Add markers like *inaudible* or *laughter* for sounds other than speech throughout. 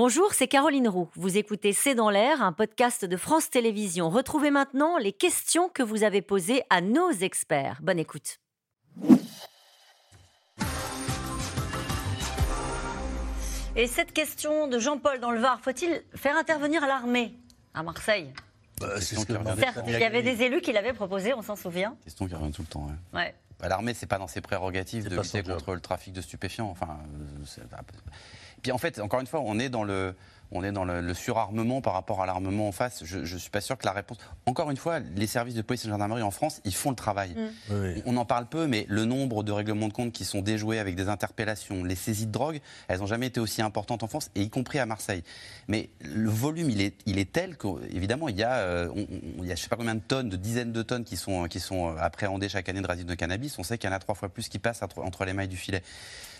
Bonjour, c'est Caroline Roux. Vous écoutez C'est dans l'air, un podcast de France Télévisions. Retrouvez maintenant les questions que vous avez posées à nos experts. Bonne écoute. Et cette question de Jean-Paul dans le Var, faut-il faire intervenir l'armée à Marseille? Bah, c'est ce que Certes, il y avait des élus qui l'avaient proposé, on s'en souvient. Question qui revient tout le temps. ouais. Ouais. Bah, L'armée, c'est pas dans ses prérogatives C'est de lutter contre le trafic de stupéfiants. Enfin, euh, Puis en fait, encore une fois, on est dans le, on est dans le, le surarmement par rapport à l'armement en face. Je, je suis pas sûr que la réponse. Encore une fois, les services de police et de gendarmerie en France, ils font le travail. Oui. On en parle peu, mais le nombre de règlements de compte qui sont déjoués avec des interpellations, les saisies de drogue, elles n'ont jamais été aussi importantes en France, et y compris à Marseille. Mais le volume, il est, il est tel qu'évidemment, il y a, euh, on- on- il y a je sais pas combien de tonnes, de dizaines de tonnes qui sont, qui sont appréhendées chaque année de résidus de cannabis. On sait qu'il y en a trois fois plus qui passent entre les mailles du filet.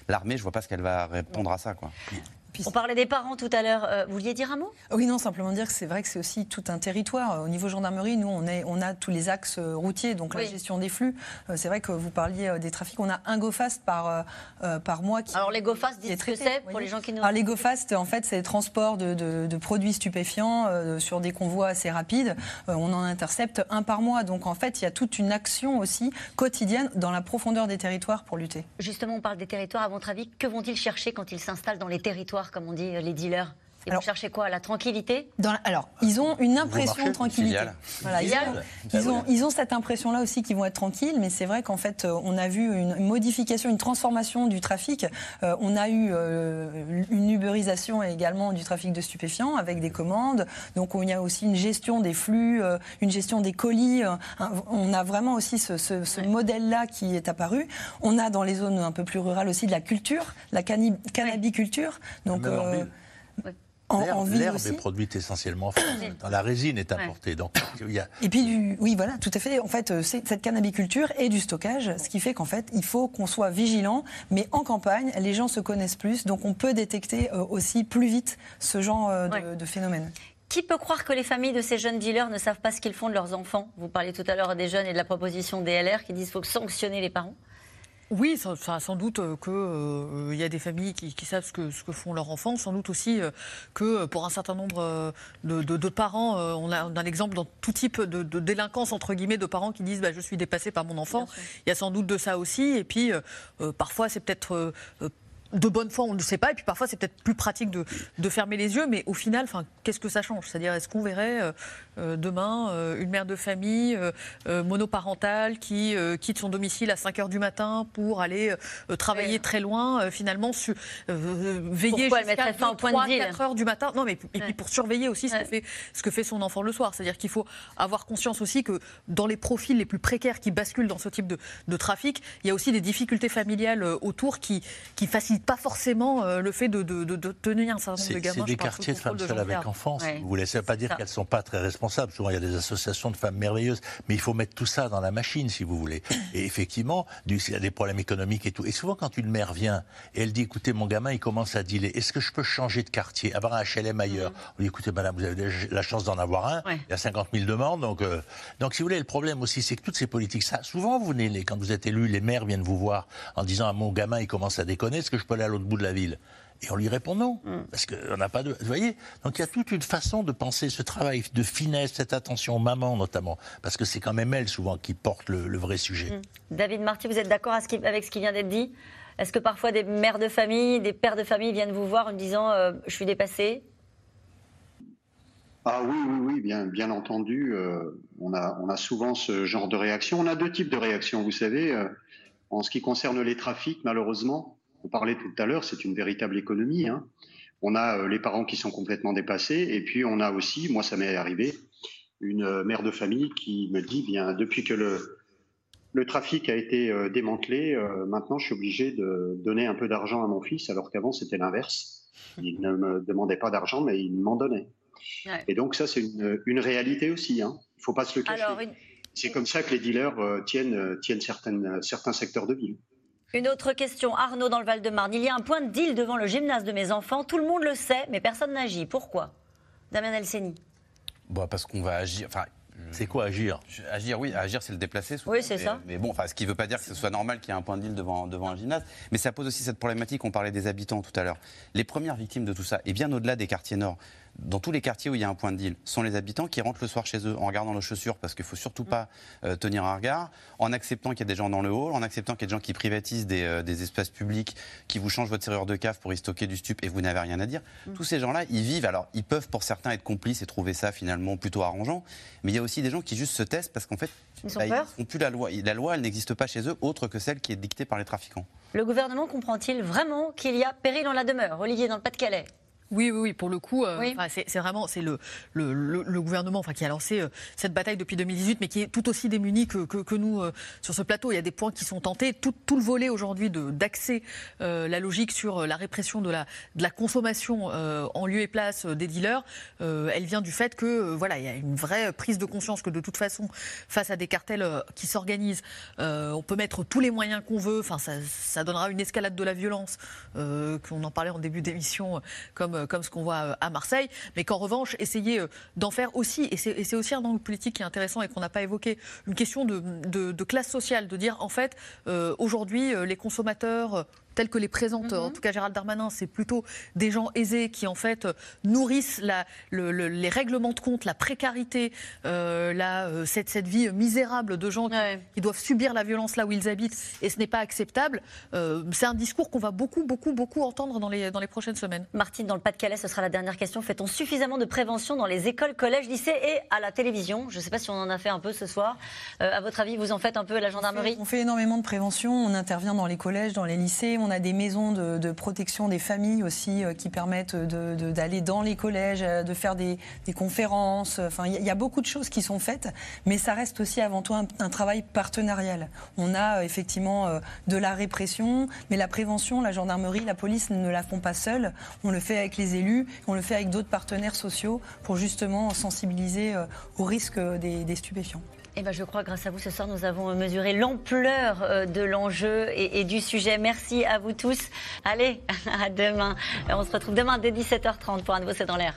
L'armée, je vois pas ce qu'elle va répondre à ça. Quoi. On parlait des parents tout à l'heure. Euh, vous vouliez dire un mot? Oui, non, simplement dire que c'est vrai que c'est aussi tout un territoire. Au niveau gendarmerie, nous, on, est, on a tous les axes euh, routiers, donc Oui. la gestion des flux. Euh, C'est vrai que vous parliez des trafics. On a un GoFast par, par mois qui. Alors les GoFast, dites ce que c'est pour les gens qui nous... Alors les GoFast, en fait, c'est le transport de, de- de produits stupéfiants sur des convois assez rapides. On en intercepte un par mois. Donc en fait, il y a toute une action aussi quotidienne dans la profondeur des territoires pour lutter. Justement, on parle des territoires. À votre avis, que vont-ils chercher quand ils s'installent dans les territoires, comme on dit euh, les dealers Ils Alors- vont chercher quoi La tranquillité? Dans la- alors, ils ont une impression marché, de tranquillité. Voilà, ils, ont, ils, ont, ils ont cette impression-là aussi qu'ils vont être tranquilles, mais c'est vrai qu'en fait, euh, on a vu une modification, une transformation du trafic. Euh, on a eu euh, une ubérisation également du trafic de stupéfiants avec des commandes. Donc, il y a aussi une gestion des flux, euh, une gestion des colis. euh, on a vraiment aussi ce, ce- ce modèle-là qui est apparu. On a dans les zones un peu plus rurales aussi de la culture, la cannabiculture. Donc, L'herbe- est produite essentiellement en *coughs* France. Dans la résine est importée. Donc, il y a, Et puis, du, oui, voilà, tout à fait. En fait, euh, c'est cette cannabiculture et du stockage, ce qui fait qu'en fait, il faut qu'on soit vigilant. Mais en campagne, les gens se connaissent plus, donc on peut détecter euh, aussi plus vite ce genre euh, de, Ouais. de phénomène. Qui peut croire que les familles de ces jeunes dealers ne savent pas ce qu'ils font de leurs enfants? Vous parliez tout à l'heure des jeunes et de la proposition DLR qui disent qu'il faut sanctionner les parents. Oui, sans doute qu'il y a des familles qui, qui savent ce que, ce que font leurs enfants. Sans doute aussi euh, que euh, pour un certain nombre euh, de, de- de parents, euh, on a, on a l'exemple dans tout type de, de délinquance, entre guillemets, de parents qui disent bah, Je suis dépassé par mon enfant. Il y a sans doute de ça aussi. Et puis, euh, euh, parfois, c'est peut-être. De bonne foi, on ne le sait pas, et puis parfois c'est peut-être plus pratique de, de fermer les yeux, mais au final, enfin, qu'est-ce que ça change? C'est-à-dire, est-ce qu'on verrait euh, euh, demain euh, une mère de famille euh, monoparentale qui quitte son domicile à 5 heures du matin pour aller travailler très loin, finalement, su- veiller jusqu'à mettrait fin au 2, point de 3, deal 4 heures du matin? Non, mais et Ouais. puis pour surveiller aussi ce, Ouais. que fait, ce que fait son enfant le soir. C'est-à-dire qu'il faut avoir conscience aussi que dans les profils les plus précaires qui basculent dans ce type de, de trafic, il y a aussi des difficultés familiales autour qui qui facilitent pas forcément euh, le fait de, de- de- de tenir un certain nombre de gamins. c'est des quartiers de femmes seules avec enfants, Ouais. si vous voulez. Ça ne veut pas dire qu'elles ne sont pas très responsables. Souvent, il y a des associations de femmes merveilleuses. Mais il faut mettre tout ça dans la machine, si vous voulez. *coughs* Et effectivement, du- il y a des problèmes économiques et tout. Et souvent, quand une mère vient et elle dit écoutez, mon gamin, il commence à dealer. Est-ce que je peux changer de quartier, avoir un HLM ailleurs On dit écoutez, madame, vous avez la chance d'en avoir un. Ouais. Il y a 50 000 demandes. Donc, euh, donc, si vous voulez, le problème aussi, c'est que toutes ces politiques, ça, souvent, vous venez, quand vous êtes élu, les maires viennent vous voir en disant ah, mon gamin, il commence à déconner. Est-ce que je peux aller à l'autre bout de la ville et on lui répond non, parce qu'on n'a pas de. Vous voyez Donc il y a toute une façon de penser ce travail de finesse, cette attention aux mamans notamment, parce que c'est quand même elles souvent qui portent le, le vrai sujet. David Marty, vous êtes d'accord avec ce qui vient d'être dit? Est-ce que parfois des mères de famille, des pères de famille viennent vous voir en disant euh, Je suis dépassé Ah oui, oui, oui, bien, bien entendu. euh, on, a, on a souvent ce genre de réaction. On a deux types de réactions, vous savez. euh, en ce qui concerne les trafics, malheureusement, on parlait tout à l'heure, c'est une véritable économie. hein. On a euh, les parents qui sont complètement dépassés, et puis on a aussi, moi ça m'est arrivé, une euh, mère de famille qui me dit, bien, depuis que le, le trafic a été euh, démantelé, euh, maintenant je suis obligé de donner un peu d'argent à mon fils, alors qu'avant c'était l'inverse. Il ne me demandait pas d'argent, mais il m'en donnait. Ouais. Et donc ça, c'est une, une réalité aussi. hein. Il ne faut pas se le cacher. Une, C'est comme ça que les dealers euh, tiennent, tiennent certaines, certains secteurs de ville. Une autre question. Arnaud, dans le Val-de-Marne, il y a un point de deal devant le gymnase de mes enfants. Tout le monde le sait, mais personne n'agit. Pourquoi? Damien Elseni. Bah, parce qu'on va agir. Enfin, C'est quoi agir? Agir, oui, agir, c'est le déplacer. Oui, c'est ça. Mais bon, enfin, ce qui ne veut pas dire que ce soit normal qu'il y ait un point de deal devant, devant un gymnase. Mais ça pose aussi cette problématique. On parlait des habitants tout à l'heure. Les premières victimes de tout ça, et bien au-delà des quartiers nord, dans tous les quartiers où il y a un point de deal, sont les habitants qui rentrent le soir chez eux en regardant leurs chaussures parce qu'il ne faut surtout pas euh, tenir un regard, en acceptant qu'il y a des gens dans le hall, en acceptant qu'il y a des gens qui privatisent des, euh, des, espaces publics, qui vous changent votre serrure de cave pour y stocker du stup et vous n'avez rien à dire. Mm. Tous ces gens-là, ils vivent. Alors, ils peuvent pour certains être complices et trouver ça finalement plutôt arrangeant, mais il y a aussi des gens qui juste se testent parce qu'en fait, ils, bah, plus la loi. La loi, elle n'existe pas chez eux autre que celle qui est dictée par les trafiquants. Le gouvernement comprend-il vraiment qu'il y a péril dans la demeure? Olivier, dans le Pas-de-Calais oui, oui, oui, pour le coup, euh, c'est vraiment c'est le, le, gouvernement enfin, qui a lancé euh, cette bataille depuis 2018, mais qui est tout aussi démuni que, que, nous euh, sur ce plateau. Il y a des points qui sont tentés. Tout, tout le volet aujourd'hui d'accès, la logique sur la répression de la, de la consommation en lieu et place des dealers, elle vient du fait que voilà, il y a une vraie prise de conscience que de toute façon, face à des cartels qui s'organisent, on peut mettre tous les moyens qu'on veut. Enfin, ça, ça, donnera une escalade de la violence, qu'on en parlait en début d'émission, comme euh, comme ce qu'on voit euh, à Marseille, mais qu'en revanche, essayer euh, d'en faire aussi, et c'est aussi un angle politique qui est intéressant et qu'on n'a pas évoqué, une question de, de, classe sociale, de dire en fait, aujourd'hui, les consommateurs tels que les présente, en mhm. tout cas Gérald Darmanin, c'est plutôt des gens aisés qui en fait nourrissent la, les règlements de compte, la précarité, euh, la, euh, cette, cette, vie misérable de gens qui, doivent subir la violence là où ils habitent, et ce n'est pas acceptable. Euh, c'est un discours qu'on va beaucoup, beaucoup, beaucoup entendre dans les, dans les prochaines semaines. Martine, dans le Pas-de-Calais, ce sera la dernière question. Fait-on suffisamment de prévention dans les écoles, collèges, lycées et à la télévision? Je ne sais pas si on en a fait un peu ce soir. à votre avis, vous en faites un peu à la gendarmerie? On fait, énormément de prévention. On intervient dans les collèges, dans les lycées. On a des maisons de, protection des familles aussi euh, qui permettent d'aller dans les collèges, euh, de faire des, conférences. Il y, a beaucoup de choses qui sont faites, mais ça reste aussi avant tout un, travail partenarial. On a euh, effectivement de la répression, mais la prévention, la gendarmerie, la police ne la font pas seuls. On le fait avec les élus, on le fait avec d'autres partenaires sociaux pour justement sensibiliser au risque des stupéfiants. Eh ben, je crois, grâce à vous, ce soir, nous avons mesuré l'ampleur euh, de l'enjeu et, du sujet. Merci à vous tous. Allez, *laughs* à demain. On se retrouve demain dès 17h30 pour un nouveau C'est dans l'air.